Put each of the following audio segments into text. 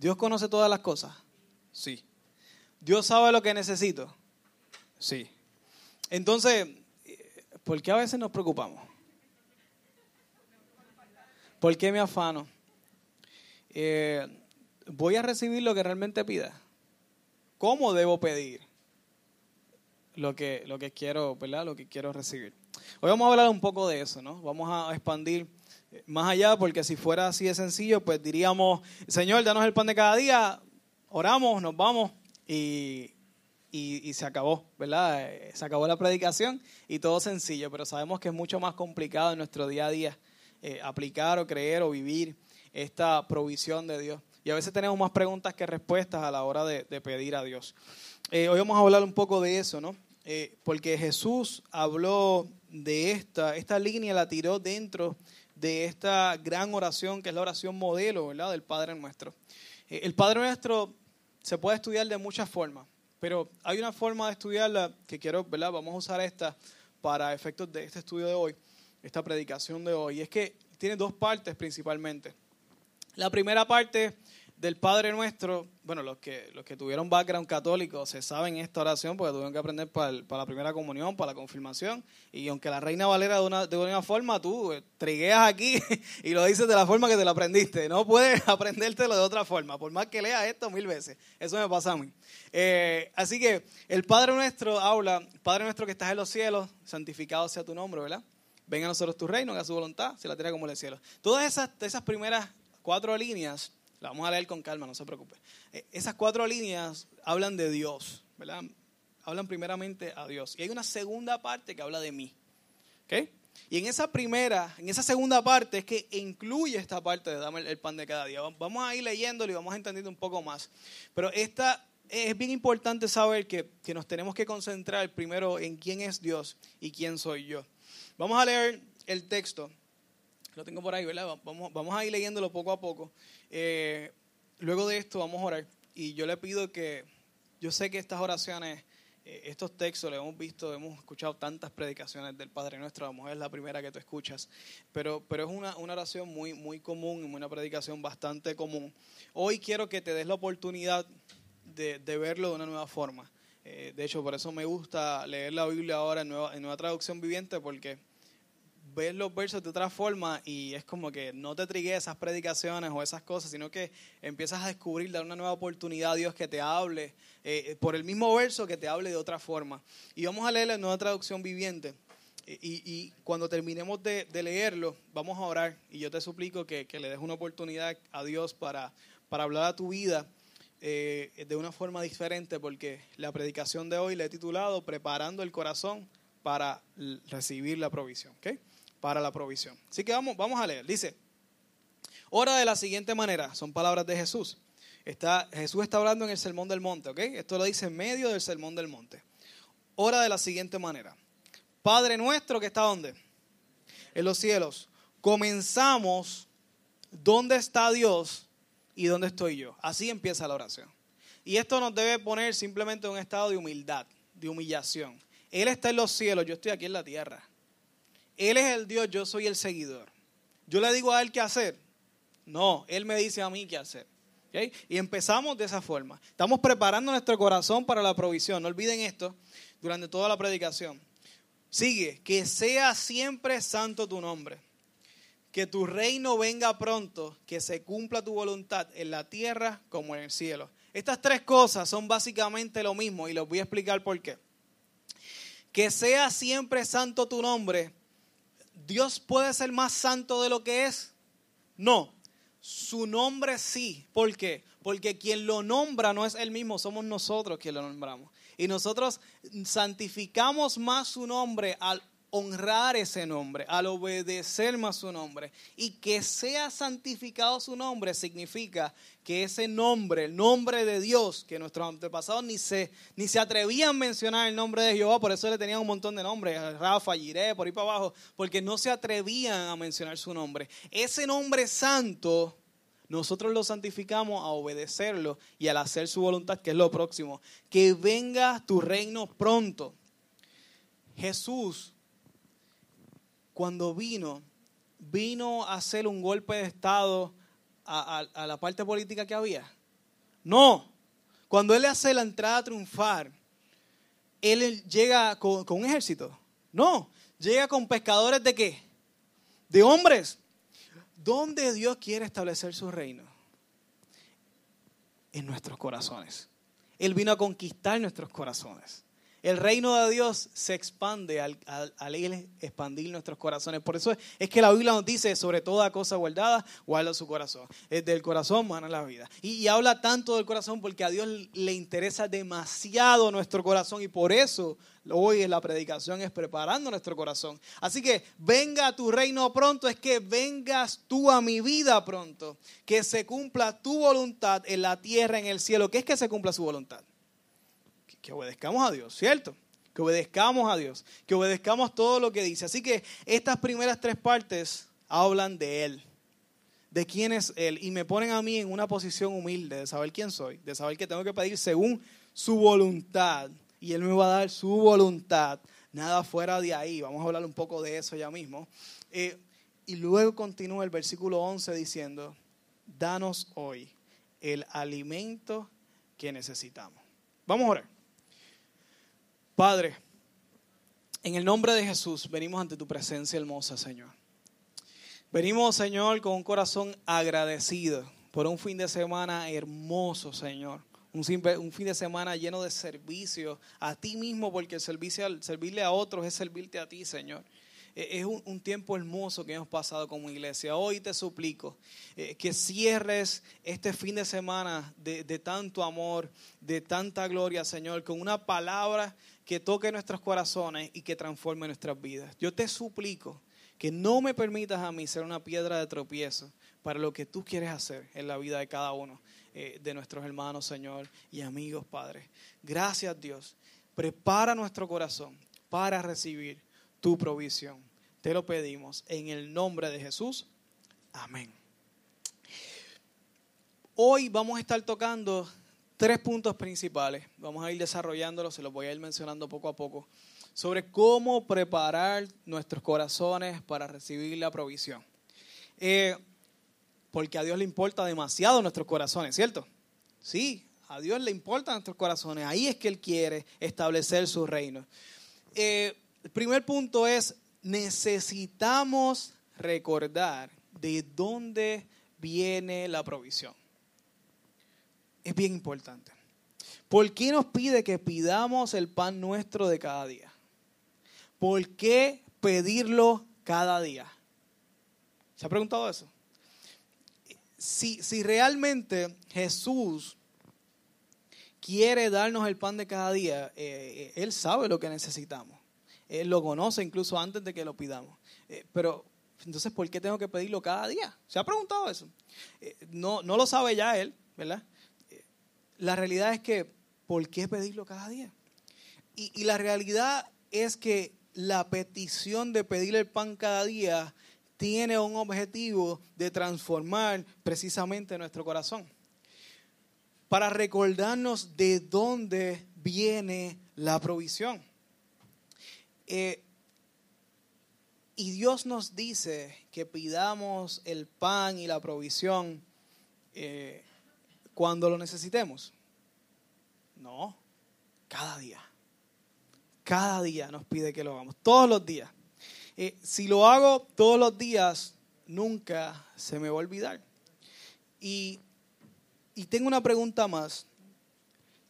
¿Dios conoce todas las cosas? Sí. ¿Dios sabe lo que necesito? Sí. Entonces, ¿por qué a veces nos preocupamos? ¿Por qué me afano? Eh, ¿Voy a recibir lo que realmente pida? ¿Cómo debo pedir lo que, lo que quiero, ¿verdad? Lo que quiero recibir. Hoy vamos a hablar un poco de eso, ¿no? Vamos a expandir más allá, porque si fuera así de sencillo, pues diríamos, Señor, danos el pan de cada día, oramos, nos vamos y, y, se acabó, ¿verdad? Eh, se acabó la predicación y todo sencillo, pero sabemos que es mucho más complicado en nuestro día a día eh, aplicar o creer o vivir esta provisión de Dios. Y a veces tenemos más preguntas que respuestas a la hora de, pedir a Dios. Eh, hoy vamos a hablar un poco de eso, ¿no? porque Jesús habló de esta, esta línea la tiró dentro de esta gran oración que es la oración modelo, ¿verdad? Del Padre Nuestro. el Padre Nuestro se puede estudiar de muchas formas. Pero hay una forma de estudiarla que quiero, ¿verdad? Vamos a usar esta para efectos de este estudio de hoy, esta predicación de hoy. Y es que tiene dos partes principalmente. La primera parte del Padre Nuestro, bueno, los que, los que tuvieron background católico se saben esta oración porque tuvieron que aprender para, la primera comunión, para la confirmación. Y aunque la Reina Valera de una, de una forma, tú eh, trigueas aquí y lo dices de la forma que te lo aprendiste. No puedes aprendértelo de otra forma, por más que leas esto mil veces. Eso me pasa a mí. Eh, así que el Padre Nuestro habla, Padre Nuestro que estás en los cielos, santificado sea tu nombre, ¿verdad? Venga a nosotros tu reino, haga su voluntad, se la tierra como el cielo. Todas esas, esas primeras cuatro líneas la vamos a leer con calma, no se preocupe. Eh, esas cuatro líneas hablan de Dios, ¿verdad? Hablan primeramente a Dios. Y hay una segunda parte que habla de mí. ¿Ok? Y en esa primera, en esa segunda parte es que incluye esta parte de dame el pan de cada día. Vamos a ir leyéndolo y vamos a entendiendo un poco más. Pero esta es bien importante saber que, que nos tenemos que concentrar primero en quién es Dios y quién soy yo. Vamos a leer el texto lo tengo por ahí, ¿verdad? Vamos, vamos a ir leyéndolo poco a poco. Eh, luego de esto vamos a orar. Y yo le pido que, yo sé que estas oraciones, eh, estos textos, lo hemos visto, hemos escuchado tantas predicaciones del Padre Nuestro, a lo mejor es la primera que tú escuchas, pero, pero es una, una oración muy, muy común y una predicación bastante común. Hoy quiero que te des la oportunidad de, de verlo de una nueva forma. Eh, de hecho, por eso me gusta leer la Biblia ahora en nueva, en nueva traducción viviente, porque ves los versos de otra forma y es como que no te trigues esas predicaciones o esas cosas, sino que empiezas a descubrir, dar una nueva oportunidad a Dios que te hable eh, por el mismo verso que te hable de otra forma. Y vamos a leer la nueva traducción viviente. Y, cuando terminemos de, leerlo, vamos a orar. Y yo te suplico que, le des una oportunidad a Dios para, para hablar a tu vida eh, de una forma diferente, porque la predicación de hoy la he titulado Preparando el corazón para recibir la provisión. ¿okay? Para la provisión. Así que vamos, vamos a leer. Dice, ora de la siguiente manera, son palabras de Jesús. Está, Jesús está hablando en el Sermón del Monte, ¿ok? Esto lo dice en medio del Sermón del Monte. Ora de la siguiente manera. Padre nuestro que está donde? En los cielos. Comenzamos, ¿dónde está Dios y dónde estoy yo? Así empieza la oración. Y esto nos debe poner simplemente en un estado de humildad, de humillación. Él está en los cielos, yo estoy aquí en la tierra. Él es el Dios, yo soy el seguidor. Yo le digo a Él qué hacer. No, Él me dice a mí qué hacer. Y empezamos de esa forma. Estamos preparando nuestro corazón para la provisión. No olviden esto durante toda la predicación. Sigue, que sea siempre santo tu nombre. Que tu reino venga pronto, que se cumpla tu voluntad en la tierra como en el cielo. Estas tres cosas son básicamente lo mismo y les voy a explicar por qué. Que sea siempre santo tu nombre ¿Dios puede ser más santo de lo que es? No. Su nombre sí. ¿Por qué? Porque quien lo nombra no es él mismo, somos nosotros quien lo nombramos. Y nosotros santificamos más su nombre al honrar ese nombre, al obedecer más su nombre. Y que sea santificado su nombre significa que ese nombre, el nombre de Dios, que nuestros antepasados ni se, ni se atrevían a mencionar el nombre de Jehová, por eso le tenían un montón de nombres, Rafa, Jiré, por ahí para abajo, porque no se atrevían a mencionar su nombre. Ese nombre santo nosotros lo santificamos a obedecerlo y al hacer su voluntad, que es lo próximo. Que venga tu reino pronto. Jesús cuando vino, vino a hacer un golpe de Estado a, la parte política que había. No. Cuando Él hace la entrada a triunfar, Él llega con, con un ejército. No. Llega con pescadores de qué? De hombres. ¿Dónde Dios quiere establecer su reino? En nuestros corazones. Él vino a conquistar nuestros corazones. El reino de Dios se expande al, expandir nuestros corazones. Por eso es, que la Biblia nos dice, sobre toda cosa guardada, guarda su corazón. Es del corazón mana la vida. Y, habla tanto del corazón porque a Dios le interesa demasiado nuestro corazón. Y por eso hoy en la predicación es preparando nuestro corazón. Así que venga a tu reino pronto, es que vengas tú a mi vida pronto. Que se cumpla tu voluntad en la tierra, en el cielo. ¿Qué es que se cumpla su voluntad? Que obedezcamos a Dios, ¿cierto? Que obedezcamos a Dios, que obedezcamos todo lo que dice. Así que estas primeras tres partes hablan de Él, de quién es Él, y me ponen a mí en una posición humilde de saber quién soy, de saber que tengo que pedir según su voluntad, y Él me va a dar su voluntad, nada fuera de ahí. Vamos a hablar un poco de eso ya mismo. Eh, y luego continúa el versículo 11 diciendo, danos hoy el alimento que necesitamos. Vamos a orar. Padre, en el nombre de Jesús venimos ante tu presencia hermosa, Señor. Venimos, Señor, con un corazón agradecido por un fin de semana hermoso, Señor. Un, fin de semana lleno de servicio a ti mismo, porque servirle a otros es servirte a ti, Señor. E, es un, tiempo hermoso que hemos pasado como iglesia. Hoy te suplico eh, que cierres este fin de semana de, de tanto amor, de tanta gloria, Señor, con una palabra que toque nuestros corazones y que transforme nuestras vidas. Yo te suplico que no me permitas a mí ser una piedra de tropiezo para lo que tú quieres hacer en la vida de cada uno eh, de nuestros hermanos, Señor, y amigos, Padre. Gracias, Dios. Prepara nuestro corazón para recibir tu provisión. Te lo pedimos en el nombre de Jesús. Amén. Hoy vamos a estar tocando tres puntos principales. Vamos a ir desarrollándolos, se los voy a ir mencionando poco a poco, sobre cómo preparar nuestros corazones para recibir la provisión. Eh, porque a Dios le importa demasiado nuestros corazones, ¿cierto? Sí, a Dios le importan nuestros corazones. Ahí es que Él quiere establecer su reino. Eh, el primer punto es, necesitamos recordar de dónde viene la provisión es bien importante. ¿Por qué nos pide que pidamos el pan nuestro de cada día? ¿Por qué pedirlo cada día? ¿Se ha preguntado eso? Si, si realmente Jesús quiere darnos el pan de cada día, eh, Él sabe lo que necesitamos. Él lo conoce incluso antes de que lo pidamos. Eh, pero entonces, ¿por qué tengo que pedirlo cada día? ¿Se ha preguntado eso? Eh, no, no lo sabe ya Él, ¿verdad? La realidad es que, ¿por qué pedirlo cada día? Y, la realidad es que la petición de pedir el pan cada día tiene un objetivo de transformar precisamente nuestro corazón. Para recordarnos de dónde viene la provisión. Eh, y Dios nos dice que pidamos el pan y la provisión eh, cuando lo necesitemos. No, cada día. Cada día nos pide que lo hagamos, todos los días. Eh, si lo hago todos los días, nunca se me va a olvidar. Y, y tengo una pregunta más.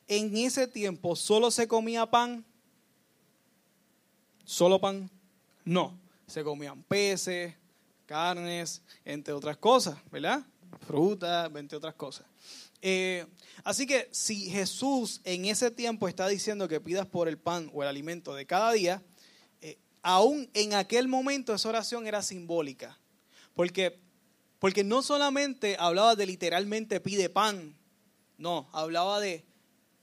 En ese tiempo, ¿solo se comía pan? ¿Solo pan? No. Se comían peces, carnes, entre otras cosas, ¿verdad? Frutas, entre otras cosas. Eh, así que si Jesús en ese tiempo está diciendo que pidas por el pan o el alimento de cada día, eh, aún en aquel momento esa oración era simbólica. Porque, porque no solamente hablaba de literalmente pide pan, no, hablaba de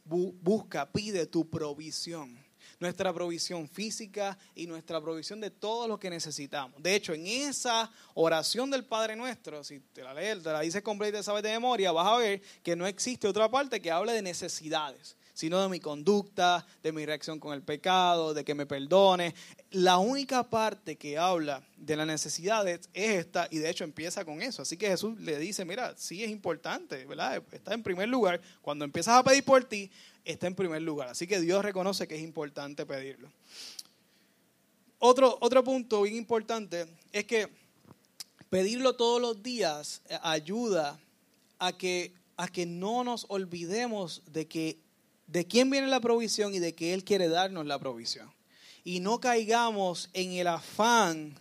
busca, pide tu provisión nuestra provisión física y nuestra provisión de todo lo que necesitamos. De hecho, en esa oración del Padre Nuestro, si te la lees, te la dices completa y sabes de memoria, vas a ver que no existe otra parte que hable de necesidades, sino de mi conducta, de mi reacción con el pecado, de que me perdone. La única parte que habla de la necesidad es esta y de hecho empieza con eso. Así que Jesús le dice, mira, sí es importante, ¿verdad? Está en primer lugar. Cuando empiezas a pedir por ti, está en primer lugar. Así que Dios reconoce que es importante pedirlo. Otro, otro punto bien importante es que pedirlo todos los días ayuda a que, a que no nos olvidemos de que de quién viene la provisión y de que Él quiere darnos la provisión. Y no caigamos en el afán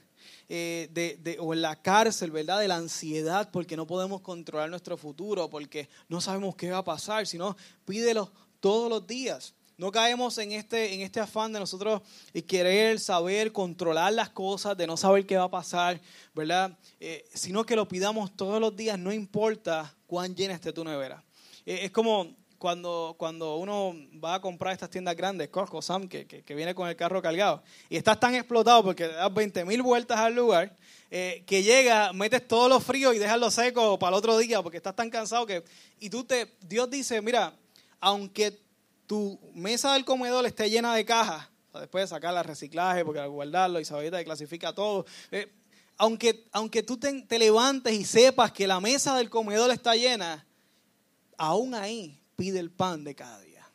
eh, de, o en la cárcel, ¿verdad? De la ansiedad porque no podemos controlar nuestro futuro, porque no sabemos qué va a pasar, sino pídelo todos los días. No caemos en este, en este afán de nosotros querer saber, controlar las cosas, de no saber qué va a pasar, ¿verdad? Eh, sino que lo pidamos todos los días, no importa cuán llena esté tu nevera. Eh, es como cuando, cuando uno va a comprar estas tiendas grandes, Costco, Sam, que, que, viene con el carro cargado, y estás tan explotado porque das 20 mil vueltas al lugar, eh, que llega, metes todo lo frío y dejas lo seco para el otro día porque estás tan cansado que... Y tú te... Dios dice, mira, aunque tu mesa del comedor esté llena de cajas, después de sacarla al reciclaje, porque al guardarlo, Isabelita clasifica todo. Eh, aunque, aunque tú te, levantes y sepas que la mesa del comedor está llena, aún ahí pide el pan de cada día.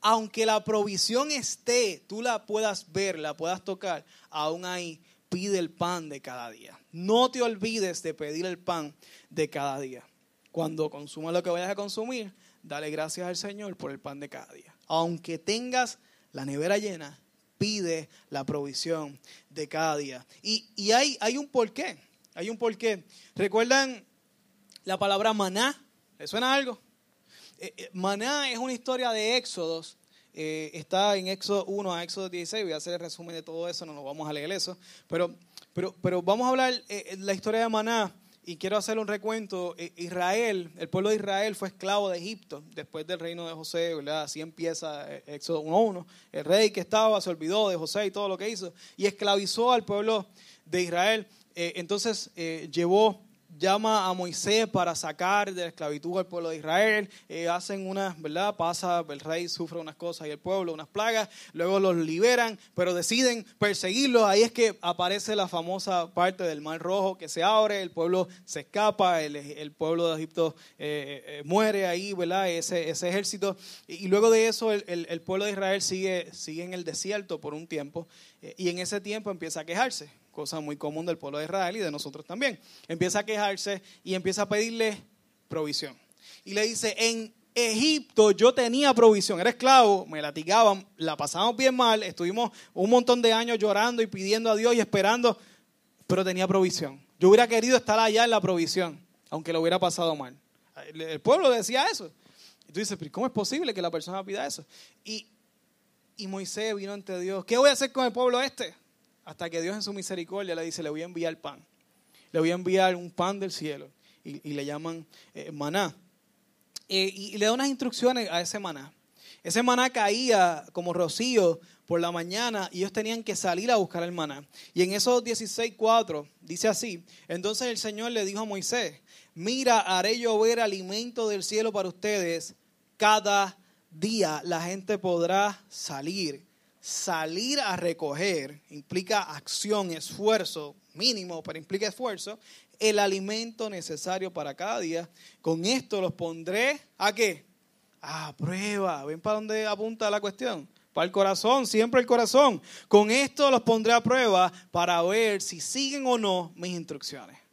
Aunque la provisión esté, tú la puedas ver, la puedas tocar, aún ahí pide el pan de cada día. No te olvides de pedir el pan de cada día. Cuando consumas lo que vayas a consumir, dale gracias al Señor por el pan de cada día. Aunque tengas la nevera llena, pide la provisión de cada día. Y, hay, hay un porqué, hay un porqué. ¿Recuerdan la palabra maná? ¿Le suena algo? Eh, eh, maná es una historia de éxodos. Eh, está en Éxodo 1 a Éxodo 16. Voy a hacer el resumen de todo eso, no nos vamos a leer eso. Pero, pero, pero vamos a hablar la historia de Maná y quiero hacer un recuento. Israel, el pueblo de Israel fue esclavo de Egipto después del reino de José. Así empieza Éxodo 1.1. El rey que estaba se olvidó de José y todo lo que hizo y esclavizó al pueblo de Israel. Entonces llevó llama a Moisés para sacar de la esclavitud al pueblo de Israel. Eh, hacen una, ¿verdad? Pasa, el rey sufre unas cosas y el pueblo unas plagas. Luego los liberan, pero deciden perseguirlos. Ahí es que aparece la famosa parte del Mar Rojo que se abre, el pueblo se escapa, el, pueblo de Egipto eh, eh, muere ahí, ¿verdad? Ese, ese ejército. Y, luego de eso, el, el, pueblo de Israel sigue, sigue en el desierto por un tiempo. y en ese tiempo empieza a quejarse cosa muy común del pueblo de Israel y de nosotros también. Empieza a quejarse y empieza a pedirle provisión. Y le dice, en Egipto yo tenía provisión, era esclavo, me latigaban, la pasamos bien mal, estuvimos un montón de años llorando y pidiendo a Dios y esperando, pero tenía provisión. Yo hubiera querido estar allá en la provisión, aunque lo hubiera pasado mal. El pueblo decía eso. Y tú dices, ¿cómo es posible que la persona pida eso? Y, y Moisés vino ante Dios, ¿qué voy a hacer con el pueblo este? Hasta que Dios en su misericordia le dice, le voy a enviar pan. Le voy a enviar un pan del cielo. Y, le llaman eh, maná. Eh, y, le da unas instrucciones a ese maná. Ese maná caía como rocío por la mañana y ellos tenían que salir a buscar el maná. Y en esos 16.4 dice así, entonces el Señor le dijo a Moisés, mira, haré llover alimento del cielo para ustedes cada día. La gente podrá salir salir a recoger implica acción, esfuerzo mínimo, pero implica esfuerzo, el alimento necesario para cada día. Con esto los pondré a qué? A prueba. ¿Ven para dónde apunta la cuestión? Para el corazón, siempre el corazón. Con esto los pondré a prueba para ver si siguen o no mis instrucciones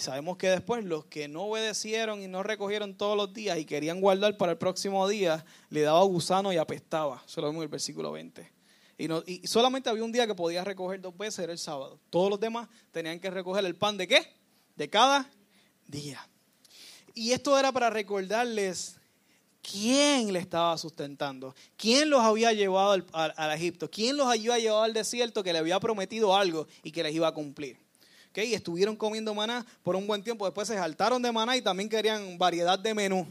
sabemos que después los que no obedecieron y no recogieron todos los días y querían guardar para el próximo día, le daba gusano y apestaba. Eso lo vemos en el versículo 20. Y, no, y solamente había un día que podía recoger dos veces, era el sábado. Todos los demás tenían que recoger el pan de qué? De cada día. Y esto era para recordarles quién le estaba sustentando, quién los había llevado al, al Egipto, quién los había llevado al desierto que le había prometido algo y que les iba a cumplir y estuvieron comiendo maná por un buen tiempo. Después se saltaron de maná y también querían variedad de menú.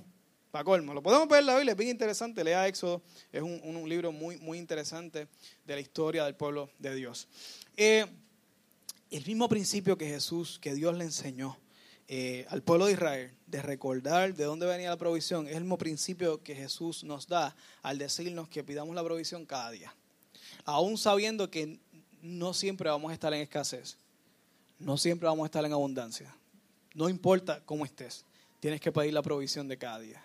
Para colmo. Lo podemos ver en la Biblia, es bien interesante. Lea Éxodo, es un, libro muy, muy interesante de la historia del pueblo de Dios. Eh, el mismo principio que Jesús, que Dios le enseñó eh, al pueblo de Israel de recordar de dónde venía la provisión es el mismo principio que Jesús nos da al decirnos que pidamos la provisión cada día. Aún sabiendo que no siempre vamos a estar en escasez, no siempre vamos a estar en abundancia. No importa cómo estés, tienes que pedir la provisión de cada día.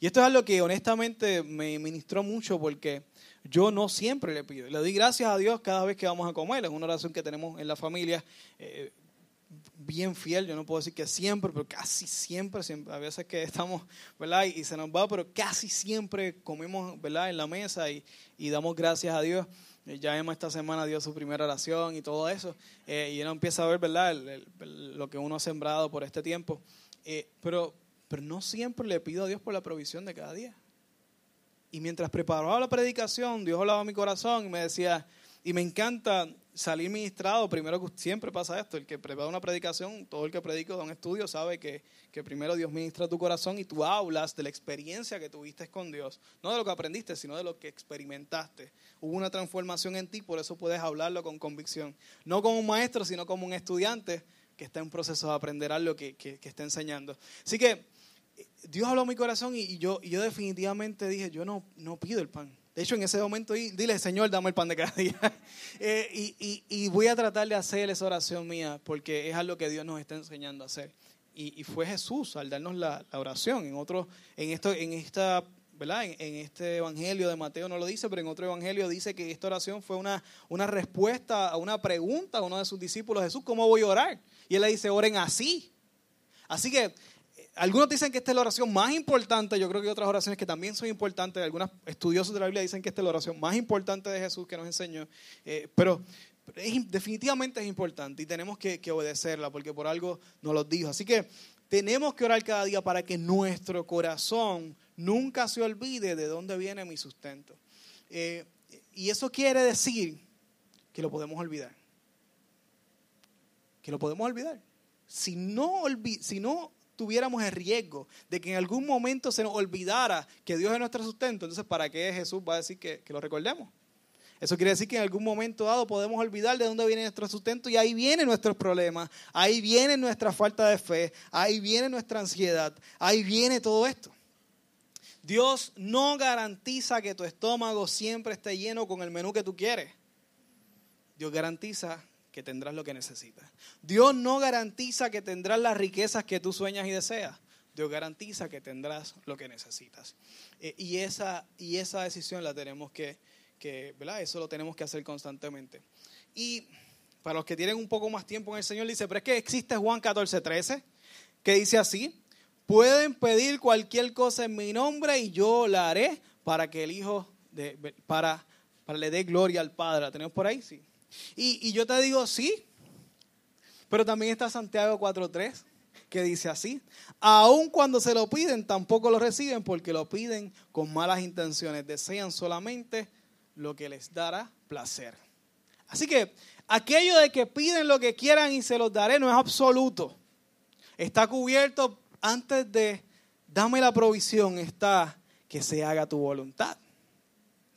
Y esto es algo que honestamente me ministró mucho porque yo no siempre le pido. Le doy gracias a Dios cada vez que vamos a comer. Es una oración que tenemos en la familia. Eh, bien fiel, yo no puedo decir que siempre, pero casi siempre, siempre a veces que estamos, ¿verdad? Y, se nos va, pero casi siempre comemos, ¿verdad? En la mesa y, damos gracias a Dios. Eh, ya Emma esta semana dio su primera oración y todo eso, eh, y uno empieza a ver, ¿verdad? lo que uno ha sembrado por este tiempo. Eh, pero, pero no siempre le pido a Dios por la provisión de cada día. Y mientras preparaba la predicación, Dios hablaba mi corazón y me decía, y me encanta salir ministrado, primero que siempre pasa esto, el que prepara una predicación, todo el que predica da un estudio sabe que, que, primero Dios ministra tu corazón y tú hablas de la experiencia que tuviste con Dios, no de lo que aprendiste, sino de lo que experimentaste. Hubo una transformación en ti, por eso puedes hablarlo con convicción, no como un maestro, sino como un estudiante que está en proceso de aprender algo que, que, está enseñando. Así que Dios habló a mi corazón y, yo, y yo definitivamente dije, yo no, no pido el pan de hecho, en ese momento, dile, Señor, dame el pan de cada día. Eh, y, voy a tratar de hacer esa oración mía, porque es algo que Dios nos está enseñando a hacer. Y, fue Jesús al darnos la, oración. En otro, en esto, en esta, ¿verdad? En, este evangelio de Mateo no lo dice, pero en otro evangelio dice que esta oración fue una, una respuesta a una pregunta a uno de sus discípulos, Jesús, ¿cómo voy a orar? Y él le dice, oren así. Así que algunos dicen que esta es la oración más importante, yo creo que hay otras oraciones que también son importantes, algunos estudiosos de la Biblia dicen que esta es la oración más importante de Jesús que nos enseñó, eh, pero definitivamente es importante y tenemos que, obedecerla porque por algo nos lo dijo. Así que tenemos que orar cada día para que nuestro corazón nunca se olvide de dónde viene mi sustento. Eh, y eso quiere decir que lo podemos olvidar. Que lo podemos olvidar. Si no, si no tuviéramos el riesgo de que en algún momento se nos olvidara que Dios es nuestro sustento, entonces ¿para qué Jesús va a decir que, lo recordemos? Eso quiere decir que en algún momento dado podemos olvidar de dónde viene nuestro sustento y ahí vienen nuestros problemas, ahí viene nuestra falta de fe, ahí viene nuestra ansiedad, ahí viene todo esto. Dios no garantiza que tu estómago siempre esté lleno con el menú que tú quieres. Dios garantiza que tendrás lo que necesitas. Dios no garantiza que tendrás las riquezas que tú sueñas y deseas. Dios garantiza que tendrás lo que necesitas. Eh, y, esa, y esa decisión la tenemos que, que, ¿verdad? Eso lo tenemos que hacer constantemente. Y para los que tienen un poco más tiempo en el Señor, dice, pero es que existe Juan 14, 13, que dice así, pueden pedir cualquier cosa en mi nombre y yo la haré para que el Hijo, de, para, para le dé gloria al Padre. ¿La tenemos por ahí? Sí. Y, yo te digo, sí, pero también está Santiago 4.3, que dice así, aun cuando se lo piden, tampoco lo reciben porque lo piden con malas intenciones, desean solamente lo que les dará placer. Así que aquello de que piden lo que quieran y se los daré no es absoluto. Está cubierto antes de dame la provisión, está que se haga tu voluntad.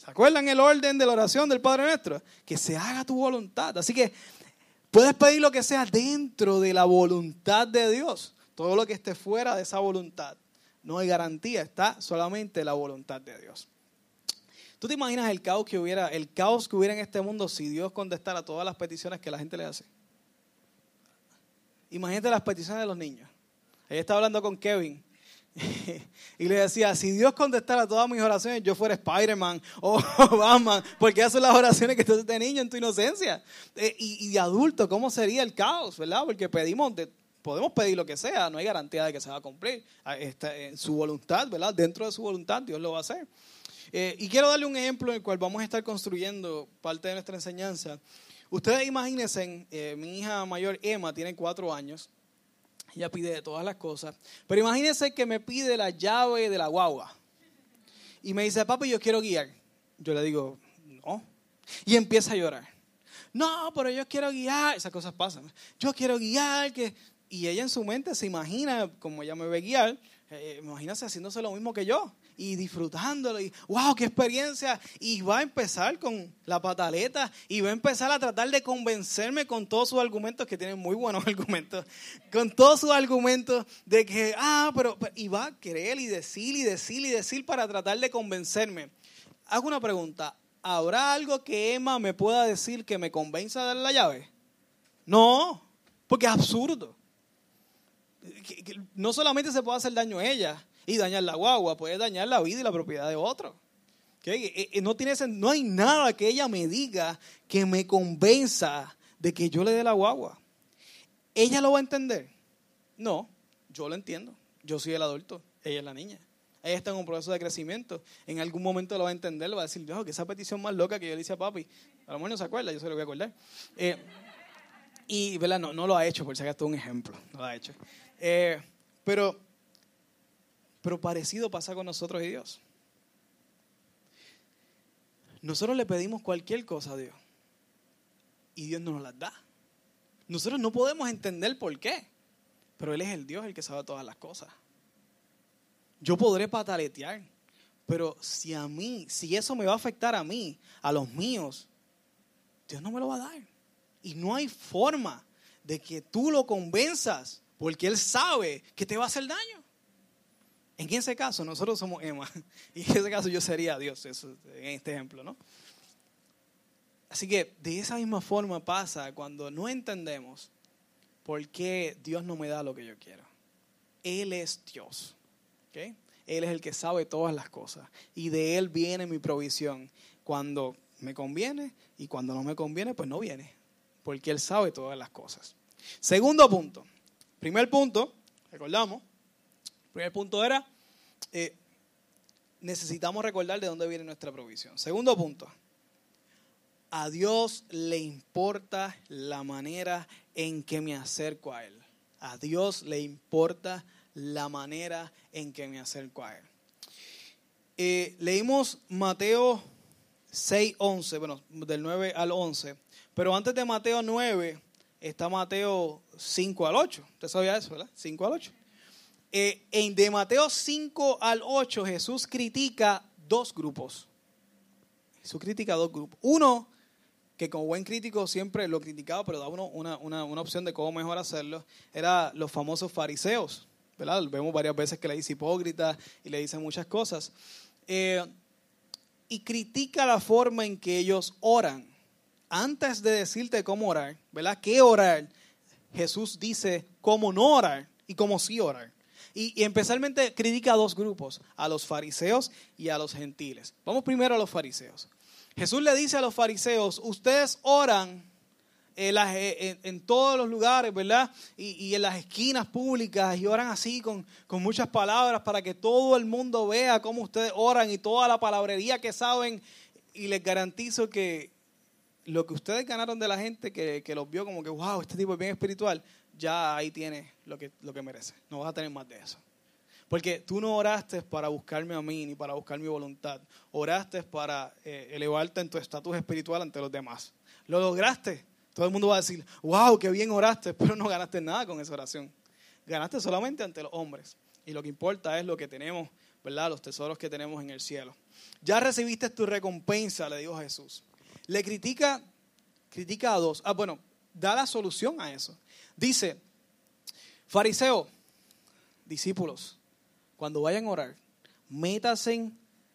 ¿Se acuerdan el orden de la oración del Padre Nuestro? Que se haga tu voluntad. Así que puedes pedir lo que sea dentro de la voluntad de Dios. Todo lo que esté fuera de esa voluntad. No hay garantía, está solamente la voluntad de Dios. ¿Tú te imaginas el caos que hubiera, el caos que hubiera en este mundo si Dios contestara todas las peticiones que la gente le hace? Imagínate las peticiones de los niños. Ella estaba hablando con Kevin y le decía, si Dios contestara todas mis oraciones, yo fuera Spider-Man o Batman, porque esas son las oraciones que tú haces de niño en tu inocencia. Eh, y, de adulto, ¿cómo sería el caos, verdad? Porque pedimos, podemos pedir lo que sea, no hay garantía de que se va a cumplir. Ah, en su voluntad, ¿verdad? Dentro de su voluntad, Dios lo va a hacer. Eh, y quiero darle un ejemplo en el cual vamos a estar construyendo parte de nuestra enseñanza. Ustedes imagínense, eh, mi hija mayor Emma tiene cuatro años. Ella pide de todas las cosas. Pero imagínense que me pide la llave de la guagua. Y me dice, papi, yo quiero guiar. Yo le digo, no. Y empieza a llorar. No, pero yo quiero guiar. Esas cosas pasan. Yo quiero guiar. Que... Y ella en su mente se imagina, como ella me ve guiar, eh, imagínate haciéndose lo mismo que yo y disfrutándolo y wow, qué experiencia. Y va a empezar con la pataleta y va a empezar a tratar de convencerme con todos sus argumentos, que tienen muy buenos argumentos, con todos sus argumentos de que, ah, pero, y va a querer y decir y decir y decir para tratar de convencerme. Hago una pregunta, ¿habrá algo que Emma me pueda decir que me convenza de dar la llave? No, porque es absurdo no solamente se puede hacer daño a ella y dañar la guagua, puede dañar la vida y la propiedad de otro. Eh, eh, no, tiene, no hay nada que ella me diga que me convenza de que yo le dé la guagua. ¿Ella lo va a entender? No, yo lo entiendo. Yo soy el adulto, ella es la niña. Ella está en un proceso de crecimiento. En algún momento lo va a entender, lo va a decir, Dios, que esa petición más loca que yo le hice a papi. A lo mejor no se acuerda, yo se lo voy a acordar. Eh, y, ¿verdad? No, no lo ha hecho, por si acaso un ejemplo. No lo ha hecho. Pero, pero parecido pasa con nosotros y Dios. Nosotros le pedimos cualquier cosa a Dios y Dios no nos las da. Nosotros no podemos entender por qué, pero Él es el Dios el que sabe todas las cosas. Yo podré pataletear, pero si a mí, si eso me va a afectar a mí, a los míos, Dios no me lo va a dar. Y no hay forma de que tú lo convenzas porque Él sabe que te va a hacer daño. En ese caso, nosotros somos Emma. Y en ese caso yo sería Dios, en este ejemplo, ¿no? Así que de esa misma forma pasa cuando no entendemos por qué Dios no me da lo que yo quiero. Él es Dios. ¿okay? Él es el que sabe todas las cosas. Y de Él viene mi provisión. Cuando me conviene y cuando no me conviene, pues no viene. Porque Él sabe todas las cosas. Segundo punto. Primer punto, recordamos, primer punto era, eh, necesitamos recordar de dónde viene nuestra provisión. Segundo punto, a Dios le importa la manera en que me acerco a Él. A Dios le importa la manera en que me acerco a Él. Eh, leímos Mateo 6, 11, bueno, del 9 al 11, pero antes de Mateo 9 está Mateo 5 al 8. Usted sabía eso, ¿verdad? 5 al 8. Eh, en de Mateo 5 al 8 Jesús critica dos grupos. Jesús critica dos grupos. Uno, que como buen crítico siempre lo criticaba, pero daba una, una, una, opción de cómo mejor hacerlo, era los famosos fariseos. ¿verdad? Vemos varias veces que le dice hipócrita y le dice muchas cosas. Eh, y critica la forma en que ellos oran antes de decirte cómo orar, ¿verdad? ¿Qué orar? Jesús dice cómo no orar y cómo sí orar. Y, y, especialmente critica a dos grupos, a los fariseos y a los gentiles. Vamos primero a los fariseos. Jesús le dice a los fariseos, ustedes oran en, todos los lugares, ¿verdad? Y, en las esquinas públicas y oran así con, con muchas palabras para que todo el mundo vea cómo ustedes oran y toda la palabrería que saben. Y les garantizo que lo que ustedes ganaron de la gente que, que, los vio como que, wow, este tipo es bien espiritual, ya ahí tiene lo que, lo que merece. No vas a tener más de eso. Porque tú no oraste para buscarme a mí ni para buscar mi voluntad. Oraste para eh, elevarte en tu estatus espiritual ante los demás. Lo lograste. Todo el mundo va a decir, wow, qué bien oraste, pero no ganaste nada con esa oración. Ganaste solamente ante los hombres. Y lo que importa es lo que tenemos, ¿verdad? Los tesoros que tenemos en el cielo. Ya recibiste tu recompensa, le dijo Jesús le critica, critica a dos. Ah, bueno, da la solución a eso. Dice, fariseo, discípulos, cuando vayan a orar, métanse,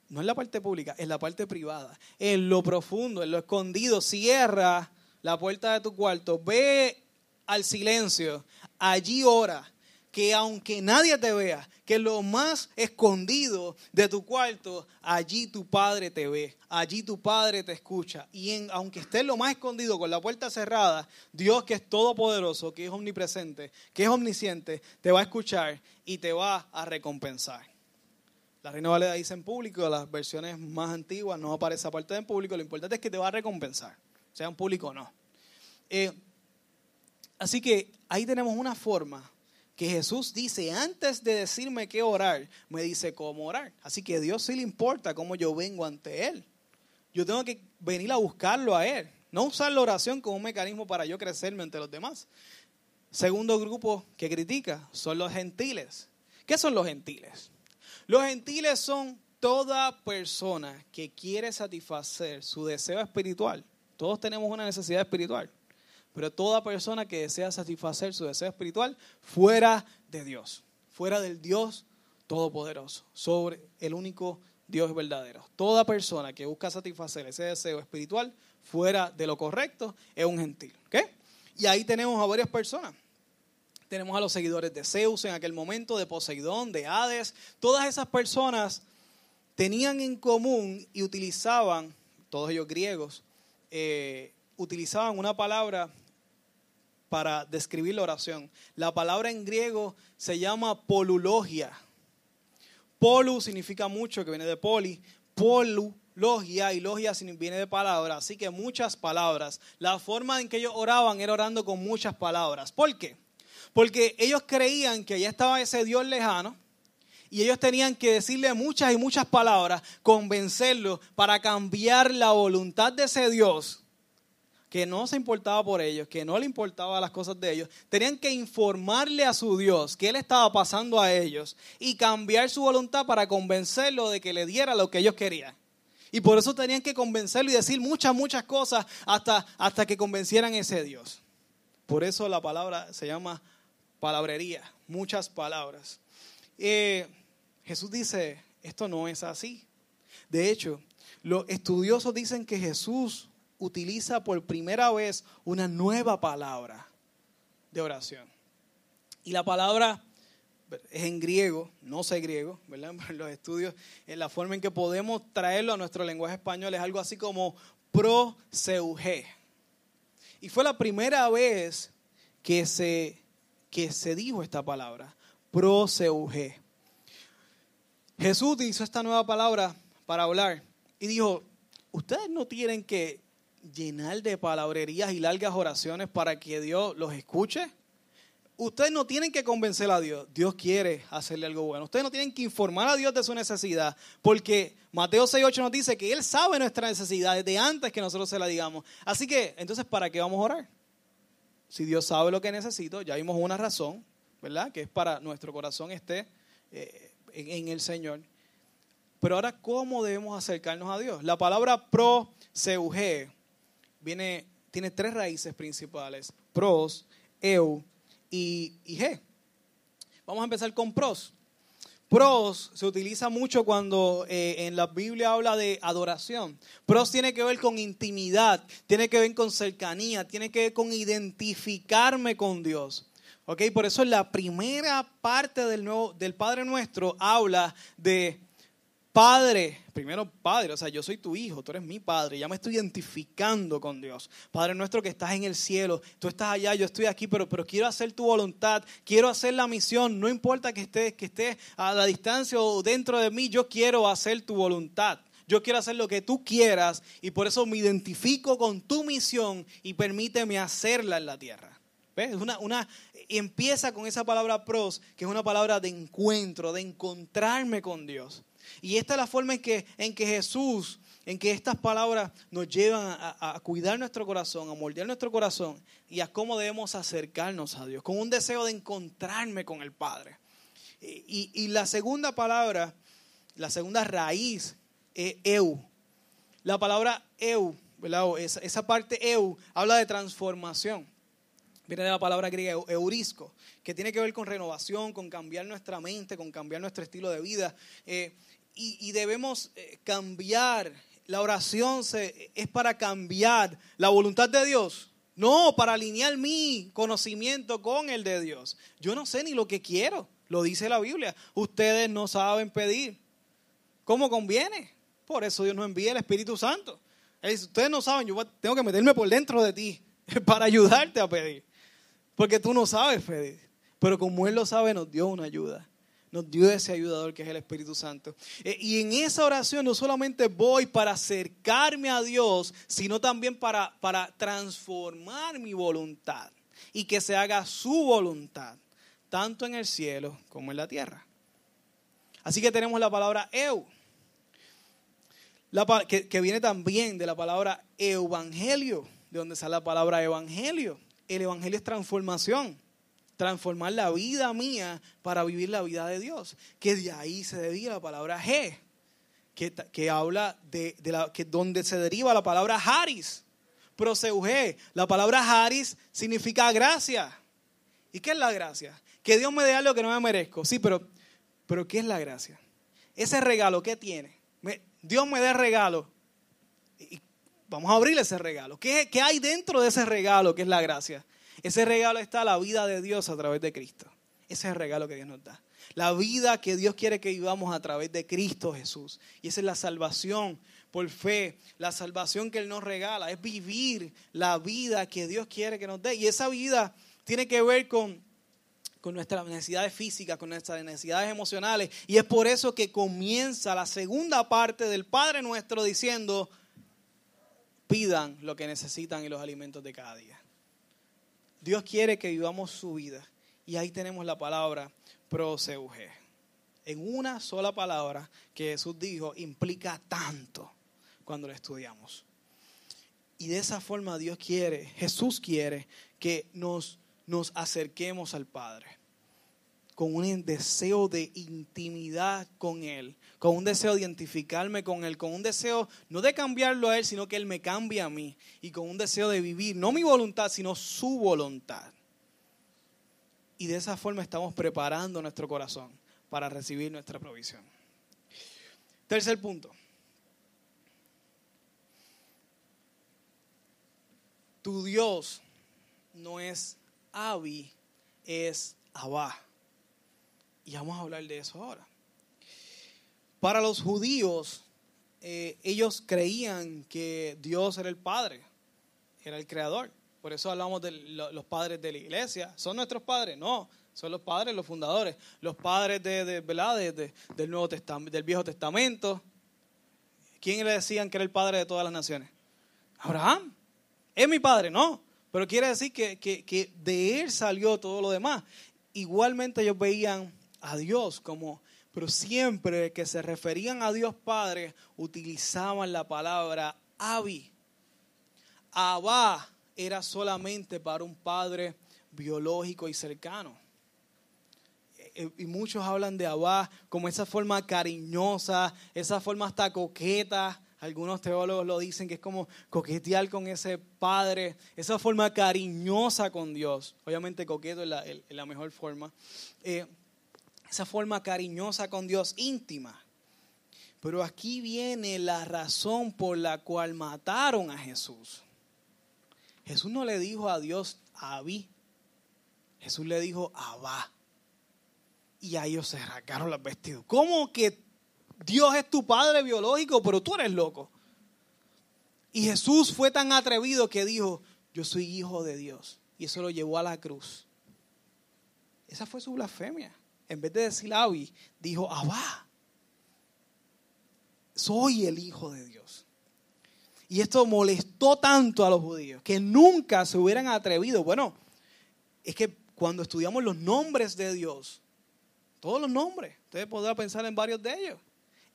no en la parte pública, en la parte privada, en lo profundo, en lo escondido, cierra la puerta de tu cuarto, ve al silencio, allí ora que aunque nadie te vea, que lo más escondido de tu cuarto, allí tu Padre te ve, allí tu Padre te escucha. Y aunque estés lo más escondido con la puerta cerrada, Dios que es todopoderoso, que es omnipresente, que es omnisciente, te va a escuchar y te va a recompensar. La Reina Valera dice en público, las versiones más antiguas no aparece esa parte en público, lo importante es que te va a recompensar, sea en público o no. Eh, así que ahí tenemos una forma que Jesús dice, antes de decirme qué orar, me dice cómo orar. Así que a Dios sí le importa cómo yo vengo ante Él. Yo tengo que venir a buscarlo a Él. No usar la oración como un mecanismo para yo crecerme ante los demás. Segundo grupo que critica son los gentiles, ¿Qué son los gentiles? Los gentiles son toda persona que quiere satisfacer su deseo espiritual. Todos tenemos una necesidad espiritual, pero toda persona que desea satisfacer su deseo espiritual fuera de Dios, fuera del Dios todopoderoso, sobre el único Dios verdadero. Toda persona que busca satisfacer ese deseo espiritual fuera de lo correcto es un gentil. Y ahí tenemos a varias personas. Tenemos a los seguidores de Zeus en aquel momento, de Poseidón, de Hades. Todas esas personas tenían en común y utilizaban, todos ellos griegos, eh, utilizaban una palabra para describir la oración. La palabra en griego se llama polulogia. Polu significa mucho, que viene de poli. Polu logia y logia viene de palabra, así que muchas palabras. La forma en que ellos oraban era orando con muchas palabras. ¿Por qué? Porque ellos creían que allá estaba ese Dios lejano y ellos tenían que decirle muchas y muchas palabras, convencerlo para cambiar la voluntad de ese Dios que no se importaba por ellos, que no le importaba las cosas de ellos, tenían que informarle a su Dios que Él estaba pasando a ellos y cambiar su voluntad para convencerlo de que le diera lo que ellos querían. Y por eso tenían que convencerlo y decir muchas, muchas cosas hasta, hasta que convencieran a ese Dios. Por eso la palabra se llama palabrería, muchas palabras. Eh, Jesús dice, esto no es así. De hecho, los estudiosos dicen que Jesús utiliza por primera vez una nueva palabra de oración. Y la palabra es en griego, no sé griego, ¿verdad? En los estudios, en la forma en que podemos traerlo a nuestro lenguaje español es algo así como proseuge. Y fue la primera vez que se, que se dijo esta palabra, proseuge. Jesús utilizó esta nueva palabra para hablar y dijo, ustedes no tienen que llenar de palabrerías y largas oraciones para que Dios los escuche. Ustedes no tienen que convencer a Dios. Dios quiere hacerle algo bueno. Ustedes no tienen que informar a Dios de su necesidad. Porque Mateo 6.8 nos dice que Él sabe nuestra necesidad desde antes que nosotros se la digamos. Así que, entonces, ¿para qué vamos a orar? Si Dios sabe lo que necesito, ya vimos una razón, ¿verdad? Que es para nuestro corazón esté eh, en, el Señor. Pero ahora, ¿cómo debemos acercarnos a Dios? La palabra pro viene, tiene tres raíces principales, pros, eu y, y ge. Vamos a empezar con pros. Pros se utiliza mucho cuando eh, en la Biblia habla de adoración. Pros tiene que ver con intimidad, tiene que ver con cercanía, tiene que ver con identificarme con Dios. ¿Ok? Por eso la primera parte del, nuevo, del Padre Nuestro habla de Padre, primero Padre, o sea, yo soy tu hijo, tú eres mi Padre, ya me estoy identificando con Dios. Padre nuestro que estás en el cielo, tú estás allá, yo estoy aquí, pero, pero quiero hacer tu voluntad, quiero hacer la misión, no importa que estés que esté a la distancia o dentro de mí, yo quiero hacer tu voluntad. Yo quiero hacer lo que tú quieras y por eso me identifico con tu misión y permíteme hacerla en la tierra. ¿Ves? Una, una, empieza con esa palabra pros, que es una palabra de encuentro, de encontrarme con Dios. Y esta es la forma en que, en que Jesús, en que estas palabras nos llevan a, cuidar nuestro corazón, a moldear nuestro corazón y a cómo debemos acercarnos a Dios, con un deseo de encontrarme con el Padre. Y, la segunda palabra, la segunda raíz es eu. La palabra eu, Esa, esa parte eu habla de transformación. Viene de la palabra griega eurisco, que tiene que ver con renovación, con cambiar nuestra mente, con cambiar nuestro estilo de vida. Eh, y, debemos eh, cambiar. La oración es para cambiar la voluntad de Dios. No, para alinear mi conocimiento con el de Dios. Yo no sé ni lo que quiero, lo dice la Biblia. Ustedes no saben pedir. ¿Cómo conviene? Por eso Dios nos envía el Espíritu Santo. ustedes no saben, yo tengo que meterme por dentro de ti para ayudarte a pedir. Porque tú no sabes pedir. Pero como Él lo sabe, nos dio una ayuda nos dio ese ayudador que es el Espíritu Santo. Eh, y en esa oración no solamente voy para acercarme a Dios, sino también para, para transformar mi voluntad y que se haga su voluntad, tanto en el cielo como en la tierra. Así que tenemos la palabra eu, que, que viene también de la palabra evangelio, de donde sale la palabra evangelio. El evangelio es transformación. transformar la vida mía para vivir la vida de Dios. Que de ahí se deriva la palabra G, que, que habla de, la, que donde se deriva la palabra Haris. Proseuge. La palabra Haris significa gracia. ¿Y qué es la gracia? Que Dios me dé algo que no me merezco. Sí, pero, pero ¿qué es la gracia? Ese regalo, ¿qué tiene? Dios me dé regalo. Vamos a abrir ese regalo. ¿Qué, ¿Qué hay dentro de ese regalo que es la gracia? Ese regalo está la vida de Dios a través de Cristo. Ese es el regalo que Dios nos da. La vida que Dios quiere que vivamos a través de Cristo Jesús. Y esa es la salvación por fe. La salvación que Él nos regala es vivir la vida que Dios quiere que nos dé. Y esa vida tiene que ver con, con nuestras necesidades físicas, con nuestras necesidades emocionales. Y es por eso que comienza la segunda parte del Padre nuestro diciendo, pidan lo que necesitan y los alimentos de cada día. Dios quiere que vivamos su vida. Y ahí tenemos la palabra proseuge. En una sola palabra que Jesús dijo implica tanto cuando lo estudiamos. Y de esa forma Dios quiere, Jesús quiere que nos, nos acerquemos al Padre con un deseo de intimidad con Él, con un deseo de identificarme con Él, con un deseo no de cambiarlo a Él, sino que Él me cambie a mí, y con un deseo de vivir, no mi voluntad, sino su voluntad. Y de esa forma estamos preparando nuestro corazón para recibir nuestra provisión. Tercer punto. Tu Dios no es Abi, es Abba. Y vamos a hablar de eso ahora. Para los judíos, eh, ellos creían que Dios era el Padre, era el Creador. Por eso hablamos de los padres de la iglesia. ¿Son nuestros padres? No, son los padres, los fundadores. Los padres de, de, del, Nuevo del Viejo Testamento. ¿Quién le decían que era el padre de todas las naciones? Abraham. Es mi padre, no. Pero quiere decir que, que de él salió todo lo demás. Igualmente ellos veían a Dios como, pero siempre que se referían a Dios Padre, utilizaban la palabra Abi. Abba era solamente para un padre biológico y cercano. Eh, eh, y muchos hablan de Abba como esa forma cariñosa, esa forma hasta coqueta. Algunos teólogos lo dicen que es como coquetear con ese padre, esa forma cariñosa con Dios. Obviamente coqueto es la, mejor forma. Eh, esa forma cariñosa con Dios, íntima. Pero aquí viene la razón por la cual mataron a Jesús. Jesús no le dijo a Dios Abí, Jesús le dijo Abba. Y a ellos se rasgaron los vestidos. ¿Cómo que Dios es tu padre biológico, pero tú eres loco? Y Jesús fue tan atrevido que dijo, yo soy hijo de Dios. Y eso lo llevó a la cruz. Esa fue su blasfemia en vez de decir Abby, dijo Abba. Soy el Hijo de Dios. Y esto molestó tanto a los judíos que nunca se hubieran atrevido. Bueno, es que cuando estudiamos los nombres de Dios, todos los nombres, ustedes podrán pensar en varios de ellos.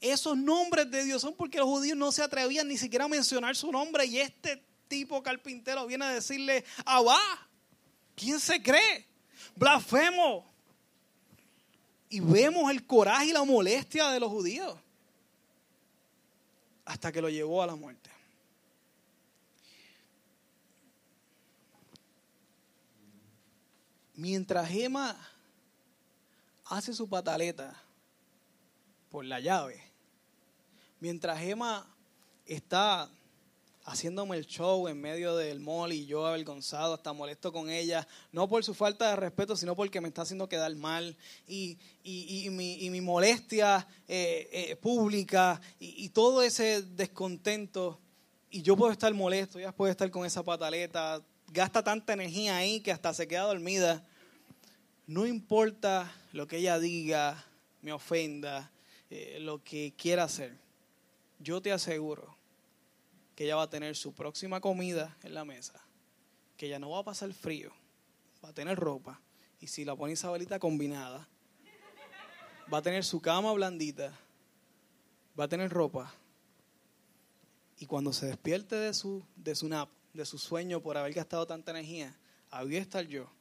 Esos nombres de Dios son porque los judíos no se atrevían ni siquiera a mencionar su nombre y este tipo carpintero viene a decirle, Abba, ¿quién se cree? Blasfemo, y vemos el coraje y la molestia de los judíos hasta que lo llevó a la muerte. Mientras Gema hace su pataleta por la llave, mientras Gema está haciéndome el show en medio del mall y yo avergonzado, hasta molesto con ella, no por su falta de respeto, sino porque me está haciendo quedar mal y, mi, molestia eh, eh, pública y, todo ese descontento. Y yo puedo estar molesto, ella puede estar con esa pataleta, gasta tanta energía ahí que hasta se queda dormida. No importa lo que ella diga, me ofenda, eh, lo que quiera hacer. Yo te aseguro que ella va a tener su próxima comida en la mesa, que ella no va a pasar frío, va a tener ropa, y si la pone Isabelita combinada, va a tener su cama blandita, va a tener ropa, y cuando se despierte de su, de su nap, de su sueño por haber gastado tanta energía, ahí estar yo,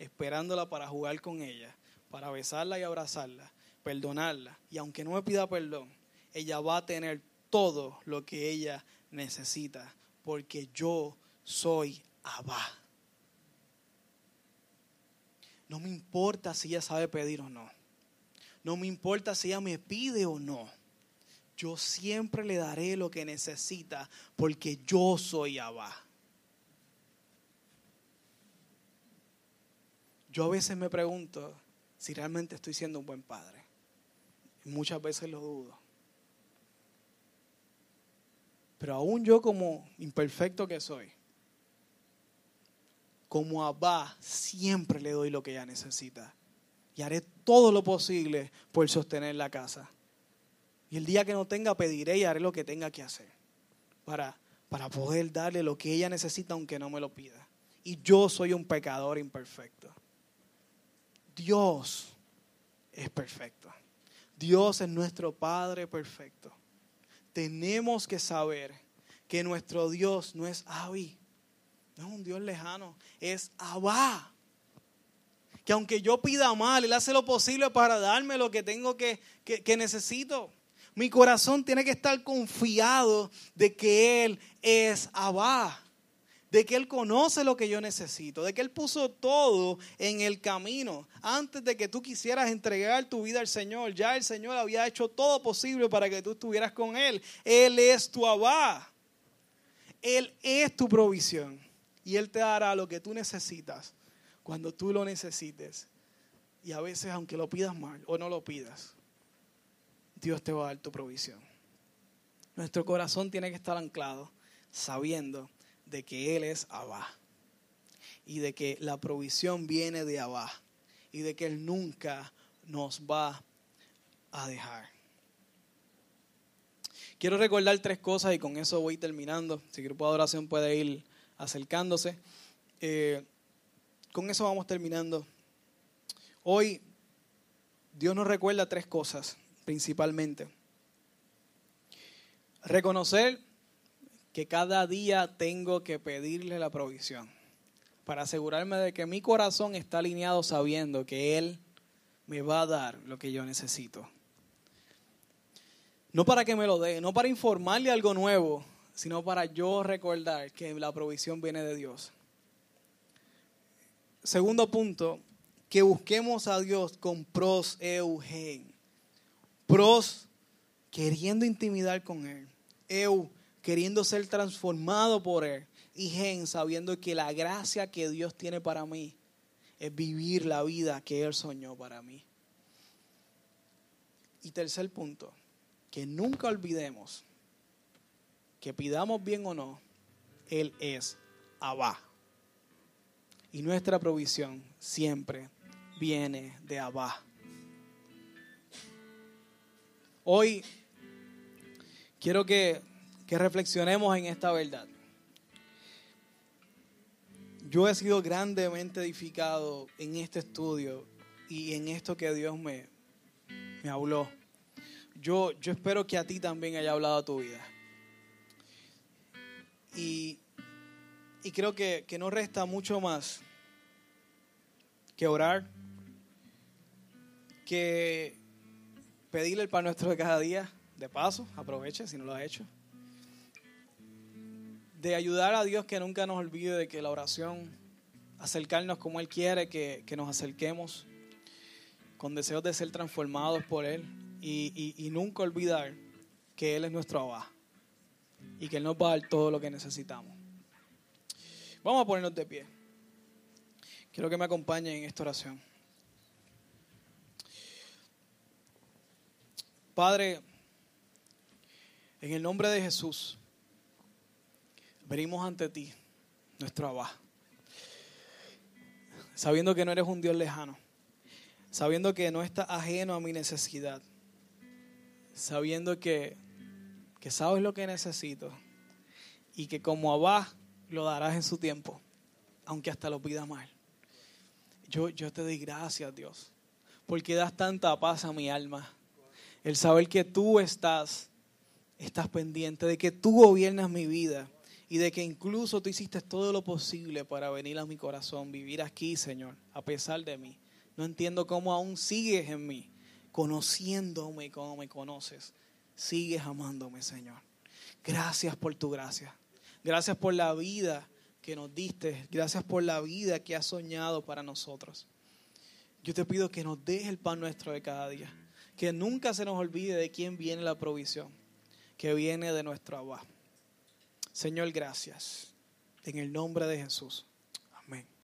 esperándola para jugar con ella, para besarla y abrazarla, perdonarla. Y aunque no me pida perdón, ella va a tener todo lo que ella necesita, porque yo soy Abba. No me importa si ella sabe pedir o no. No me importa si ella me pide o no. Yo siempre le daré lo que necesita porque yo soy Abba. Yo a veces me pregunto si realmente estoy siendo un buen padre. Muchas veces lo dudo. Pero aún yo como imperfecto que soy, como Abba, siempre le doy lo que ella necesita. Y haré todo lo posible por sostener la casa. Y el día que no tenga, pediré y haré lo que tenga que hacer para, para poder darle lo que ella necesita aunque no me lo pida. Y yo soy un pecador imperfecto. Dios es perfecto. Dios es nuestro Padre perfecto. Tenemos que saber que nuestro Dios no es Abby, no es un Dios lejano, es Abba. Que aunque yo pida mal, Él hace lo posible para darme lo que tengo que, que, que necesito. Mi corazón tiene que estar confiado de que Él es Abba de que Él conoce lo que yo necesito, de que Él puso todo en el camino. Antes de que tú quisieras entregar tu vida al Señor, ya el Señor había hecho todo posible para que tú estuvieras con Él. Él es tu abá. Él es tu provisión. Y Él te dará lo que tú necesitas cuando tú lo necesites. Y a veces, aunque lo pidas mal o no lo pidas, Dios te va a dar tu provisión. Nuestro corazón tiene que estar anclado sabiendo de que Él es Abba y de que la provisión viene de Abba y de que Él nunca nos va a dejar. Quiero recordar tres cosas y con eso voy terminando. Si el grupo de adoración puede ir acercándose. Eh, con eso vamos terminando. Hoy Dios nos recuerda tres cosas principalmente. Reconocer que cada día tengo que pedirle la provisión para asegurarme de que mi corazón está alineado sabiendo que Él me va a dar lo que yo necesito. No para que me lo dé, no para informarle algo nuevo, sino para yo recordar que la provisión viene de Dios. Segundo punto, que busquemos a Dios con pros eugen. Pros queriendo intimidar con Él. Eu queriendo ser transformado por Él. Y gen, sabiendo que la gracia que Dios tiene para mí es vivir la vida que Él soñó para mí. Y tercer punto, que nunca olvidemos que pidamos bien o no, Él es Abba. Y nuestra provisión siempre viene de Abba. Hoy quiero que que reflexionemos en esta verdad. Yo he sido grandemente edificado en este estudio y en esto que Dios me, me habló. Yo, yo espero que a ti también haya hablado a tu vida. Y, y creo que, que no resta mucho más que orar, que pedirle el pan nuestro de cada día, de paso, aproveche si no lo ha hecho de ayudar a Dios que nunca nos olvide de que la oración, acercarnos como Él quiere que, nos acerquemos, con deseos de ser transformados por Él y, nunca olvidar que Él es nuestro Abba y que Él nos va a dar todo lo que necesitamos. Vamos a ponernos de pie. Quiero que me acompañen en esta oración. Padre, en el nombre de Jesús, venimos ante ti, nuestro Abba, sabiendo que no eres un Dios lejano, sabiendo que no estás ajeno a mi necesidad, sabiendo que, que sabes lo que necesito y que como Abba lo darás en su tiempo, aunque hasta lo pida mal. Yo, yo te doy gracias, Dios, porque das tanta paz a mi alma. El saber que tú estás, estás pendiente, de que tú gobiernas mi vida y de que incluso tú hiciste todo lo posible para venir a mi corazón, vivir aquí, Señor, a pesar de mí. No entiendo cómo aún sigues en mí, conociéndome como me conoces. Sigues amándome, Señor. Gracias por tu gracia. Gracias por la vida que nos diste. Gracias por la vida que has soñado para nosotros. Yo te pido que nos des el pan nuestro de cada día. Que nunca se nos olvide de quién viene la provisión. Que viene de nuestro Abba. Señor, gracias. En el nombre de Jesús.